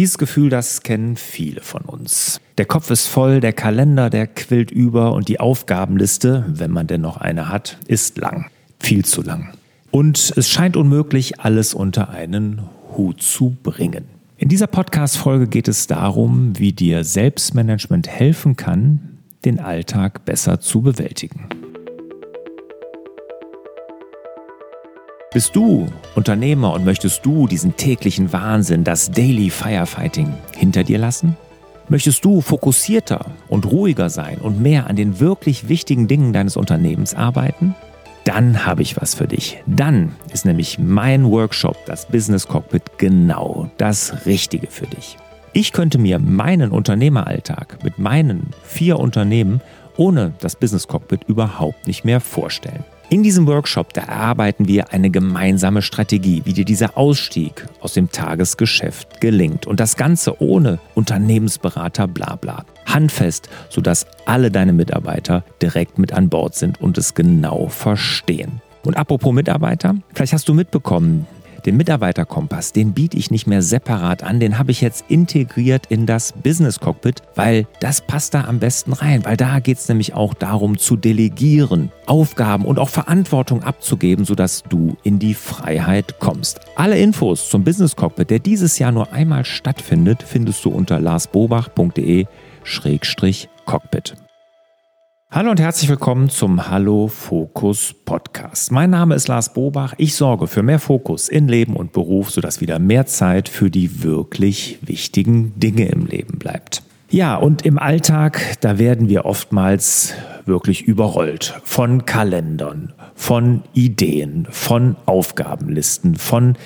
Dieses Gefühl, das kennen viele von uns. Der Kopf ist voll, der Kalender, der quillt über und die Aufgabenliste, wenn man denn noch eine hat, ist lang. Viel zu lang. Und es scheint unmöglich, alles unter einen Hut zu bringen. In dieser Podcast-Folge geht es darum, wie dir Selbstmanagement helfen kann, den Alltag besser zu bewältigen. Bist du Unternehmer und möchtest du diesen täglichen Wahnsinn, das Daily Firefighting, hinter dir lassen? Möchtest du fokussierter und ruhiger sein und mehr an den wirklich wichtigen Dingen deines Unternehmens arbeiten? Dann habe ich was für dich. Dann ist nämlich mein Workshop, das Business Cockpit, genau das Richtige für dich. Ich könnte mir meinen Unternehmeralltag mit meinen vier Unternehmen ohne das Business Cockpit überhaupt nicht mehr vorstellen. In diesem Workshop, da erarbeiten wir eine gemeinsame Strategie, wie dir dieser Ausstieg aus dem Tagesgeschäft gelingt. Und das Ganze ohne Unternehmensberater Blabla. Handfest, sodass alle deine Mitarbeiter direkt mit an Bord sind und es genau verstehen. Und apropos Mitarbeiter, vielleicht hast du mitbekommen, den Mitarbeiterkompass, den biete ich nicht mehr separat an, den habe ich jetzt integriert in das Business Cockpit, weil das passt da am besten rein, weil da geht es nämlich auch darum zu delegieren, Aufgaben und auch Verantwortung abzugeben, sodass du in die Freiheit kommst. Alle Infos zum Business Cockpit, der dieses Jahr nur einmal stattfindet, findest du unter larsbobach.de-cockpit. Hallo und herzlich willkommen zum Hallo Fokus Podcast. Mein Name ist Lars Bobach. Ich sorge für mehr Fokus in Leben und Beruf, sodass wieder mehr Zeit für die wirklich wichtigen Dinge im Leben bleibt. Ja, und im Alltag, da werden wir oftmals wirklich überrollt von Kalendern, von Ideen, von Aufgabenlisten, von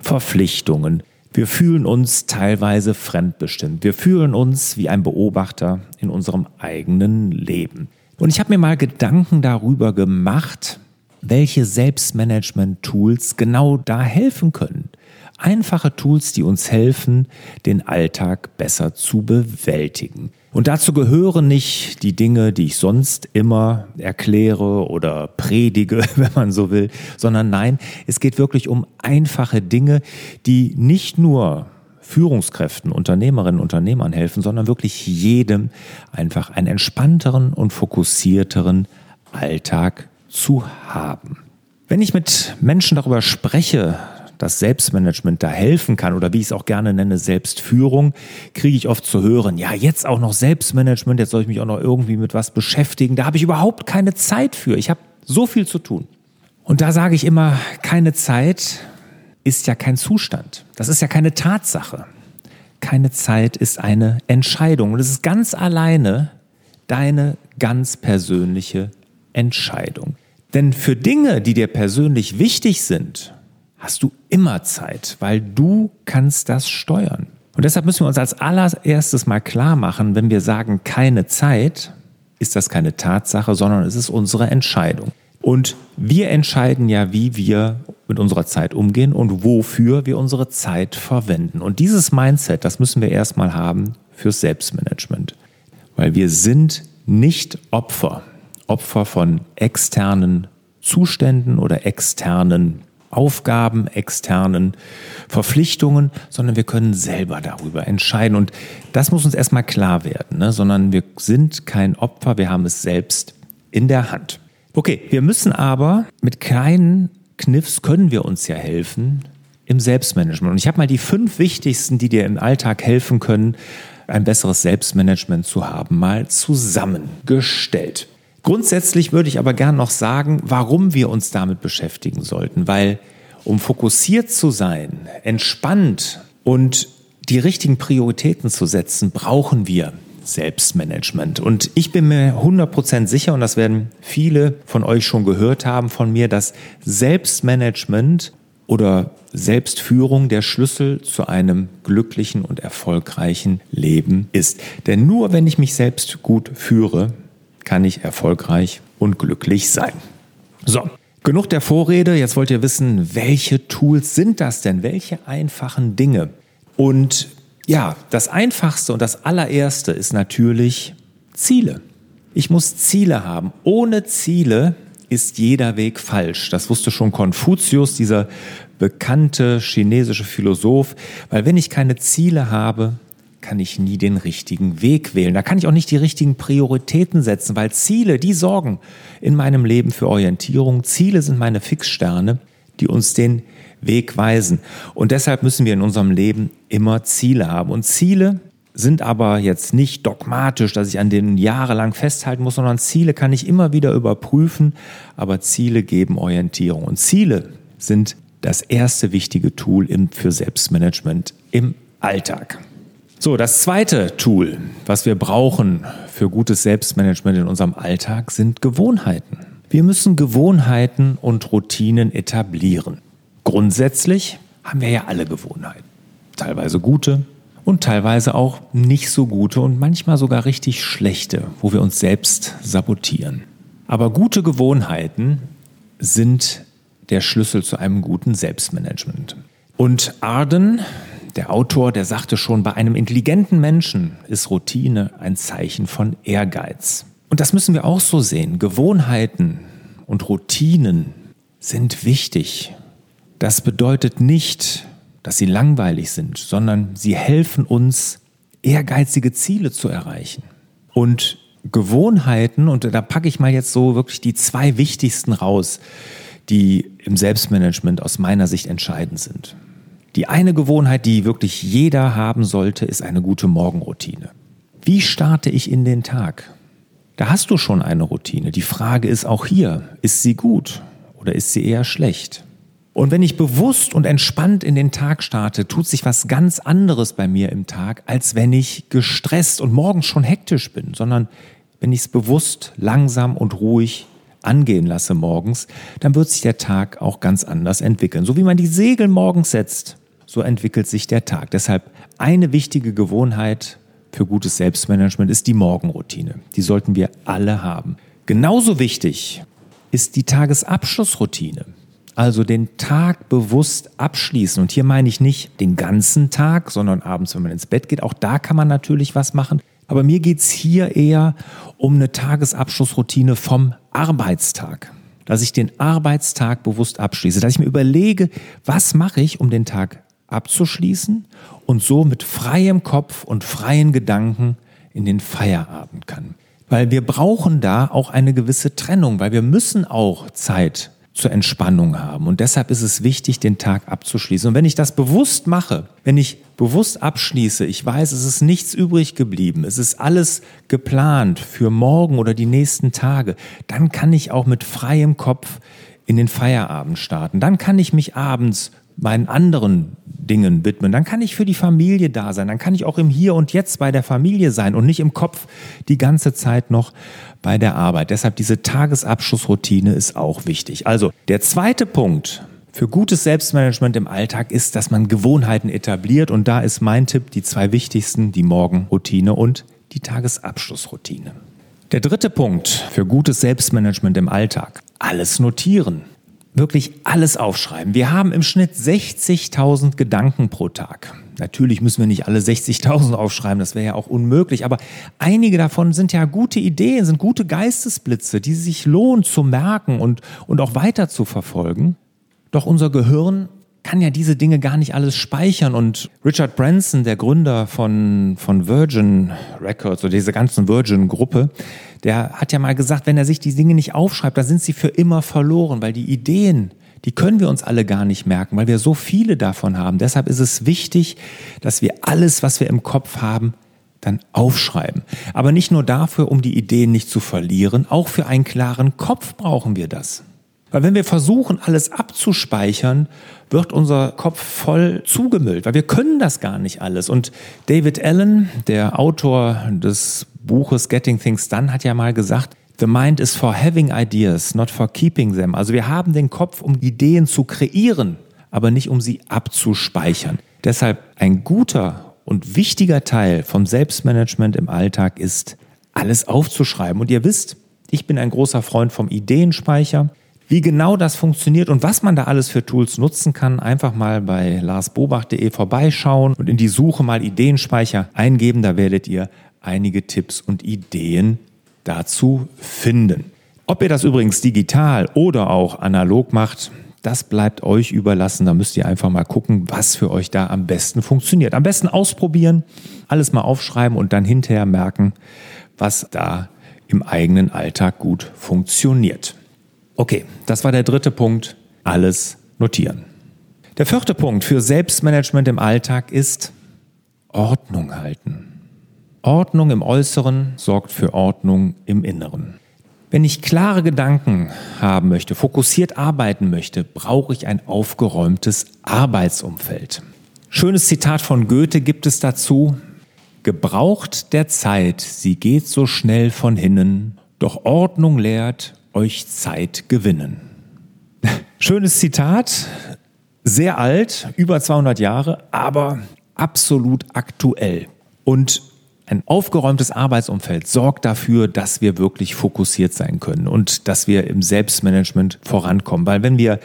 Verpflichtungen. Wir fühlen uns teilweise fremdbestimmt. Wir fühlen uns wie ein Beobachter in unserem eigenen Leben. Und ich habe mir mal Gedanken darüber gemacht, welche Selbstmanagement-Tools genau da helfen können. Einfache Tools, die uns helfen, den Alltag besser zu bewältigen. Und dazu gehören nicht die Dinge, die ich sonst immer erkläre oder predige, wenn man so will, sondern nein, es geht wirklich um einfache Dinge, die nicht nur Führungskräften, Unternehmerinnen Unternehmern helfen, sondern wirklich jedem einfach einen entspannteren und fokussierteren Alltag zu haben. Wenn ich mit Menschen darüber spreche, dass Selbstmanagement da helfen kann oder wie ich es auch gerne nenne, Selbstführung, kriege ich oft zu hören, ja, jetzt auch noch Selbstmanagement, jetzt soll ich mich auch noch irgendwie mit was beschäftigen, da habe ich überhaupt keine Zeit für. Ich habe so viel zu tun. Und da sage ich immer, keine Zeit ist ja kein Zustand. Das ist ja keine Tatsache. Keine Zeit ist eine Entscheidung. Und es ist ganz alleine deine ganz persönliche Entscheidung. Denn für Dinge, die dir persönlich wichtig sind, hast du immer Zeit, weil du kannst das steuern. Und deshalb müssen wir uns als allererstes mal klar machen, wenn wir sagen keine Zeit, ist das keine Tatsache, sondern es ist unsere Entscheidung. Und wir entscheiden ja, wie wir mit unserer Zeit umgehen und wofür wir unsere Zeit verwenden. Und dieses Mindset, das müssen wir erstmal haben fürs Selbstmanagement. Weil wir sind nicht Opfer. Opfer von externen Zuständen oder externen Aufgaben, externen Verpflichtungen, sondern wir können selber darüber entscheiden. Und das muss uns erstmal klar werden, ne? sondern wir sind kein Opfer, wir haben es selbst in der Hand. Okay, wir müssen aber mit kleinen Kniffs können wir uns ja helfen im Selbstmanagement. Und ich habe mal die fünf wichtigsten, die dir im Alltag helfen können, ein besseres Selbstmanagement zu haben, mal zusammengestellt. Grundsätzlich würde ich aber gern noch sagen, warum wir uns damit beschäftigen sollten, weil um fokussiert zu sein, entspannt und die richtigen Prioritäten zu setzen, brauchen wir Selbstmanagement. Und ich bin mir 100% sicher, und das werden viele von euch schon gehört haben von mir, dass Selbstmanagement oder Selbstführung der Schlüssel zu einem glücklichen und erfolgreichen Leben ist. Denn nur wenn ich mich selbst gut führe, kann ich erfolgreich und glücklich sein. So, genug der Vorrede. Jetzt wollt ihr wissen, welche Tools sind das denn? Welche einfachen Dinge? Und ja, das Einfachste und das allererste ist natürlich Ziele. Ich muss Ziele haben. Ohne Ziele ist jeder Weg falsch. Das wusste schon Konfuzius, dieser bekannte chinesische Philosoph, weil wenn ich keine Ziele habe, kann ich nie den richtigen Weg wählen. Da kann ich auch nicht die richtigen Prioritäten setzen, weil Ziele, die sorgen in meinem Leben für Orientierung. Ziele sind meine Fixsterne, die uns den Weg weisen. Und deshalb müssen wir in unserem Leben immer Ziele haben. Und Ziele sind aber jetzt nicht dogmatisch, dass ich an denen jahrelang festhalten muss, sondern Ziele kann ich immer wieder überprüfen, aber Ziele geben Orientierung. Und Ziele sind das erste wichtige Tool für Selbstmanagement im Alltag. So, das zweite Tool, was wir brauchen für gutes Selbstmanagement in unserem Alltag, sind Gewohnheiten. Wir müssen Gewohnheiten und Routinen etablieren. Grundsätzlich haben wir ja alle Gewohnheiten. Teilweise gute, und teilweise auch nicht so gute und manchmal sogar richtig schlechte, wo wir uns selbst sabotieren. Aber gute Gewohnheiten sind der Schlüssel zu einem guten Selbstmanagement. Und Arden, der Autor, der sagte schon, bei einem intelligenten Menschen ist Routine ein Zeichen von Ehrgeiz. Und das müssen wir auch so sehen. Gewohnheiten und Routinen sind wichtig. Das bedeutet nicht, dass sie langweilig sind, sondern sie helfen uns, ehrgeizige Ziele zu erreichen. Und Gewohnheiten, und da packe ich mal jetzt so wirklich die zwei wichtigsten raus, die im Selbstmanagement aus meiner Sicht entscheidend sind. Die eine Gewohnheit, die wirklich jeder haben sollte, ist eine gute Morgenroutine. Wie starte ich in den Tag? Da hast du schon eine Routine. Die Frage ist auch hier, ist sie gut oder ist sie eher schlecht? Und wenn ich bewusst und entspannt in den Tag starte, tut sich was ganz anderes bei mir im Tag, als wenn ich gestresst und morgens schon hektisch bin, sondern wenn ich es bewusst, langsam und ruhig angehen lasse morgens, dann wird sich der Tag auch ganz anders entwickeln. So wie man die Segel morgens setzt, so entwickelt sich der Tag. Deshalb eine wichtige Gewohnheit für gutes Selbstmanagement ist die Morgenroutine. Die sollten wir alle haben. Genauso wichtig ist die Tagesabschlussroutine. Also den Tag bewusst abschließen. Und hier meine ich nicht den ganzen Tag, sondern abends, wenn man ins Bett geht. Auch da kann man natürlich was machen. Aber mir geht es hier eher um eine Tagesabschlussroutine vom Arbeitstag. Dass ich den Arbeitstag bewusst abschließe. Dass ich mir überlege, was mache ich, um den Tag abzuschließen und so mit freiem Kopf und freien Gedanken in den Feierabend kann. Weil wir brauchen da auch eine gewisse Trennung, weil wir müssen auch Zeit zur Entspannung haben. Und deshalb ist es wichtig, den Tag abzuschließen. Und wenn ich das bewusst mache, wenn ich bewusst abschließe, ich weiß, es ist nichts übrig geblieben, es ist alles geplant für morgen oder die nächsten Tage, dann kann ich auch mit freiem Kopf in den Feierabend starten. Dann kann ich mich abends meinen anderen Dingen widmen. Dann kann ich für die Familie da sein. Dann kann ich auch im Hier und Jetzt bei der Familie sein und nicht im Kopf die ganze Zeit noch bei der Arbeit. Deshalb diese Tagesabschlussroutine ist auch wichtig. Also der zweite Punkt für gutes Selbstmanagement im Alltag ist, dass man Gewohnheiten etabliert. Und da ist mein Tipp, die zwei wichtigsten, die Morgenroutine und die Tagesabschlussroutine. Der dritte Punkt für gutes Selbstmanagement im Alltag. Alles notieren wirklich alles aufschreiben. Wir haben im Schnitt 60.000 Gedanken pro Tag. Natürlich müssen wir nicht alle 60.000 aufschreiben, das wäre ja auch unmöglich, aber einige davon sind ja gute Ideen, sind gute Geistesblitze, die sich lohnt zu merken und, und auch weiter zu verfolgen. Doch unser Gehirn kann ja diese Dinge gar nicht alles speichern. Und Richard Branson, der Gründer von, von Virgin Records oder diese ganzen Virgin-Gruppe, der hat ja mal gesagt, wenn er sich die Dinge nicht aufschreibt, dann sind sie für immer verloren, weil die Ideen, die können wir uns alle gar nicht merken, weil wir so viele davon haben. Deshalb ist es wichtig, dass wir alles, was wir im Kopf haben, dann aufschreiben. Aber nicht nur dafür, um die Ideen nicht zu verlieren, auch für einen klaren Kopf brauchen wir das. Weil wenn wir versuchen, alles abzuspeichern, wird unser Kopf voll zugemüllt, weil wir können das gar nicht alles. Und David Allen, der Autor des Buches Getting Things Done, hat ja mal gesagt, The mind is for having ideas, not for keeping them. Also wir haben den Kopf, um Ideen zu kreieren, aber nicht um sie abzuspeichern. Deshalb ein guter und wichtiger Teil vom Selbstmanagement im Alltag ist, alles aufzuschreiben. Und ihr wisst, ich bin ein großer Freund vom Ideenspeicher. Wie genau das funktioniert und was man da alles für Tools nutzen kann, einfach mal bei larsbobach.de vorbeischauen und in die Suche mal Ideenspeicher eingeben. Da werdet ihr einige Tipps und Ideen dazu finden. Ob ihr das übrigens digital oder auch analog macht, das bleibt euch überlassen. Da müsst ihr einfach mal gucken, was für euch da am besten funktioniert. Am besten ausprobieren, alles mal aufschreiben und dann hinterher merken, was da im eigenen Alltag gut funktioniert. Okay, das war der dritte Punkt. Alles notieren. Der vierte Punkt für Selbstmanagement im Alltag ist Ordnung halten. Ordnung im Äußeren sorgt für Ordnung im Inneren. Wenn ich klare Gedanken haben möchte, fokussiert arbeiten möchte, brauche ich ein aufgeräumtes Arbeitsumfeld. Schönes Zitat von Goethe gibt es dazu. Gebraucht der Zeit, sie geht so schnell von hinnen, doch Ordnung lehrt euch Zeit gewinnen. Schönes Zitat, sehr alt, über 200 Jahre, aber absolut aktuell. Und ein aufgeräumtes Arbeitsumfeld sorgt dafür, dass wir wirklich fokussiert sein können und dass wir im Selbstmanagement vorankommen. Weil wenn wir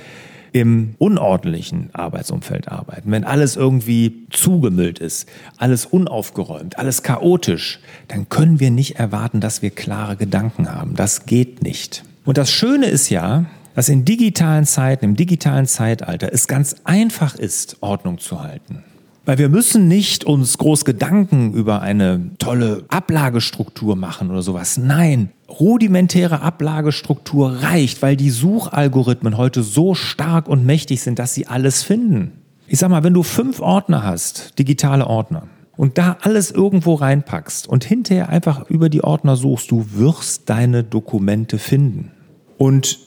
im unordentlichen Arbeitsumfeld arbeiten, wenn alles irgendwie zugemüllt ist, alles unaufgeräumt, alles chaotisch, dann können wir nicht erwarten, dass wir klare Gedanken haben. Das geht nicht. Und das Schöne ist ja, dass in digitalen Zeiten, im digitalen Zeitalter es ganz einfach ist, Ordnung zu halten. Weil wir müssen nicht uns groß Gedanken über eine tolle Ablagestruktur machen oder sowas. Nein, rudimentäre Ablagestruktur reicht, weil die Suchalgorithmen heute so stark und mächtig sind, dass sie alles finden. Ich sag mal, wenn du fünf Ordner hast, digitale Ordner, und da alles irgendwo reinpackst und hinterher einfach über die Ordner suchst, du wirst deine Dokumente finden. Und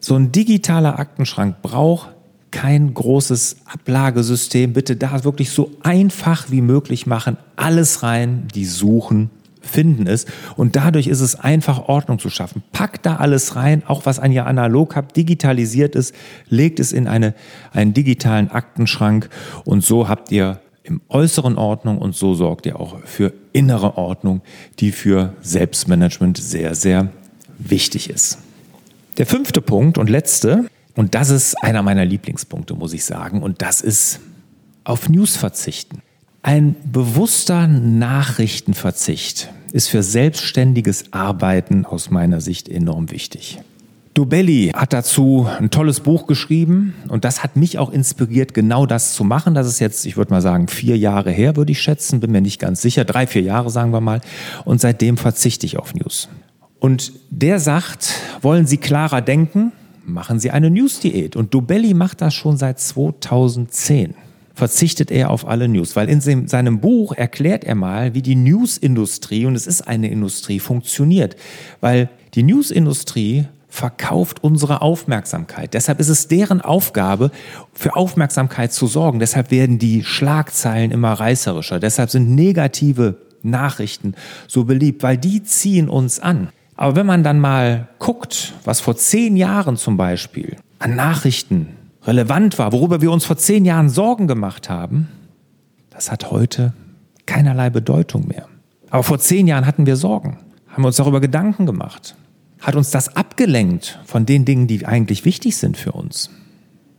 so ein digitaler Aktenschrank braucht kein großes Ablagesystem. Bitte da wirklich so einfach wie möglich machen. Alles rein, die suchen, finden es. Und dadurch ist es einfach, Ordnung zu schaffen. Packt da alles rein, auch was an ihr analog habt, digitalisiert ist, legt es in eine, einen digitalen Aktenschrank und so habt ihr im äußeren Ordnung und so sorgt ihr auch für innere Ordnung, die für Selbstmanagement sehr, sehr wichtig ist. Der fünfte Punkt und letzte und das ist einer meiner Lieblingspunkte, muss ich sagen. Und das ist auf News verzichten. Ein bewusster Nachrichtenverzicht ist für selbstständiges Arbeiten aus meiner Sicht enorm wichtig. Dobelli hat dazu ein tolles Buch geschrieben und das hat mich auch inspiriert, genau das zu machen. Das ist jetzt, ich würde mal sagen, vier Jahre her, würde ich schätzen, bin mir nicht ganz sicher, drei, vier Jahre sagen wir mal. Und seitdem verzichte ich auf News. Und der sagt, wollen Sie klarer denken? Machen Sie eine News-Diät. Und Dobelli macht das schon seit 2010 verzichtet er auf alle News, weil in seinem Buch erklärt er mal, wie die News-Industrie, und es ist eine Industrie, funktioniert. Weil die News-Industrie verkauft unsere Aufmerksamkeit. Deshalb ist es deren Aufgabe, für Aufmerksamkeit zu sorgen. Deshalb werden die Schlagzeilen immer reißerischer. Deshalb sind negative Nachrichten so beliebt, weil die ziehen uns an. Aber wenn man dann mal guckt, was vor zehn Jahren zum Beispiel an Nachrichten relevant war, worüber wir uns vor zehn Jahren Sorgen gemacht haben, das hat heute keinerlei Bedeutung mehr. Aber vor zehn Jahren hatten wir Sorgen, haben wir uns darüber Gedanken gemacht, hat uns das abgelenkt von den Dingen, die eigentlich wichtig sind für uns.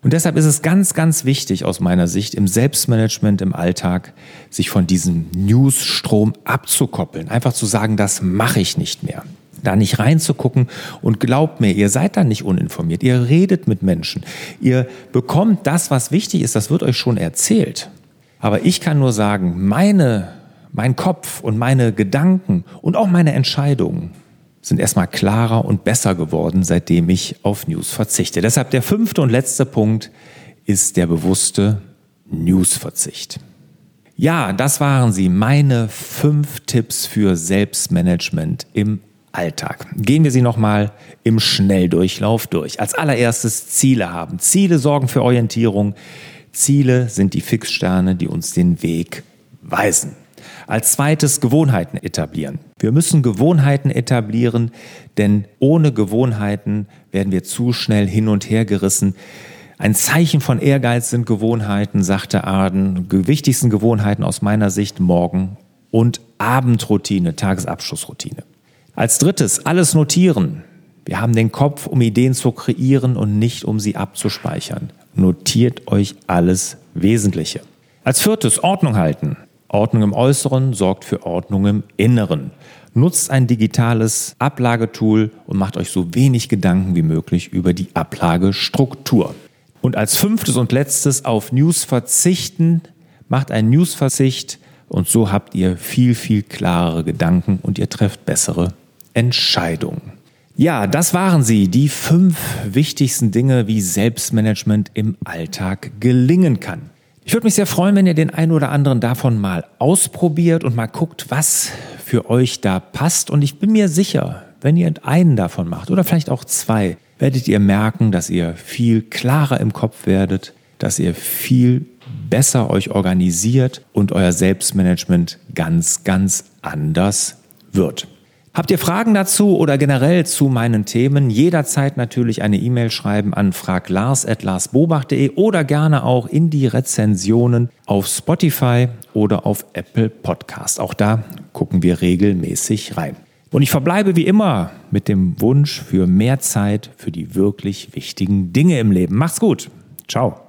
Und deshalb ist es ganz, ganz wichtig aus meiner Sicht im Selbstmanagement im Alltag, sich von diesem Newsstrom abzukoppeln. Einfach zu sagen, das mache ich nicht mehr da nicht reinzugucken. Und glaubt mir, ihr seid da nicht uninformiert. Ihr redet mit Menschen. Ihr bekommt das, was wichtig ist, das wird euch schon erzählt. Aber ich kann nur sagen, meine, mein Kopf und meine Gedanken und auch meine Entscheidungen sind erstmal klarer und besser geworden, seitdem ich auf News verzichte. Deshalb der fünfte und letzte Punkt ist der bewusste Newsverzicht. Ja, das waren sie, meine fünf Tipps für Selbstmanagement im Alltag. Gehen wir sie nochmal im Schnelldurchlauf durch. Als allererstes Ziele haben. Ziele sorgen für Orientierung. Ziele sind die Fixsterne, die uns den Weg weisen. Als zweites Gewohnheiten etablieren. Wir müssen Gewohnheiten etablieren, denn ohne Gewohnheiten werden wir zu schnell hin und her gerissen. Ein Zeichen von Ehrgeiz sind Gewohnheiten, sagte Arden. Die wichtigsten Gewohnheiten aus meiner Sicht Morgen- und Abendroutine, Tagesabschlussroutine. Als drittes, alles notieren. Wir haben den Kopf, um Ideen zu kreieren und nicht um sie abzuspeichern. Notiert euch alles Wesentliche. Als viertes, Ordnung halten. Ordnung im Äußeren sorgt für Ordnung im Inneren. Nutzt ein digitales Ablagetool und macht euch so wenig Gedanken wie möglich über die Ablagestruktur. Und als fünftes und letztes auf News verzichten. Macht einen Newsverzicht und so habt ihr viel, viel klarere Gedanken und ihr trefft bessere Entscheidungen. Ja, das waren sie, die fünf wichtigsten Dinge, wie Selbstmanagement im Alltag gelingen kann. Ich würde mich sehr freuen, wenn ihr den einen oder anderen davon mal ausprobiert und mal guckt, was für euch da passt. Und ich bin mir sicher, wenn ihr einen davon macht oder vielleicht auch zwei, werdet ihr merken, dass ihr viel klarer im Kopf werdet, dass ihr viel besser euch organisiert und euer Selbstmanagement ganz, ganz anders wird. Habt ihr Fragen dazu oder generell zu meinen Themen? Jederzeit natürlich eine E-Mail schreiben an fraglars.larsbobach.de oder gerne auch in die Rezensionen auf Spotify oder auf Apple Podcast. Auch da gucken wir regelmäßig rein. Und ich verbleibe wie immer mit dem Wunsch für mehr Zeit für die wirklich wichtigen Dinge im Leben. Macht's gut. Ciao.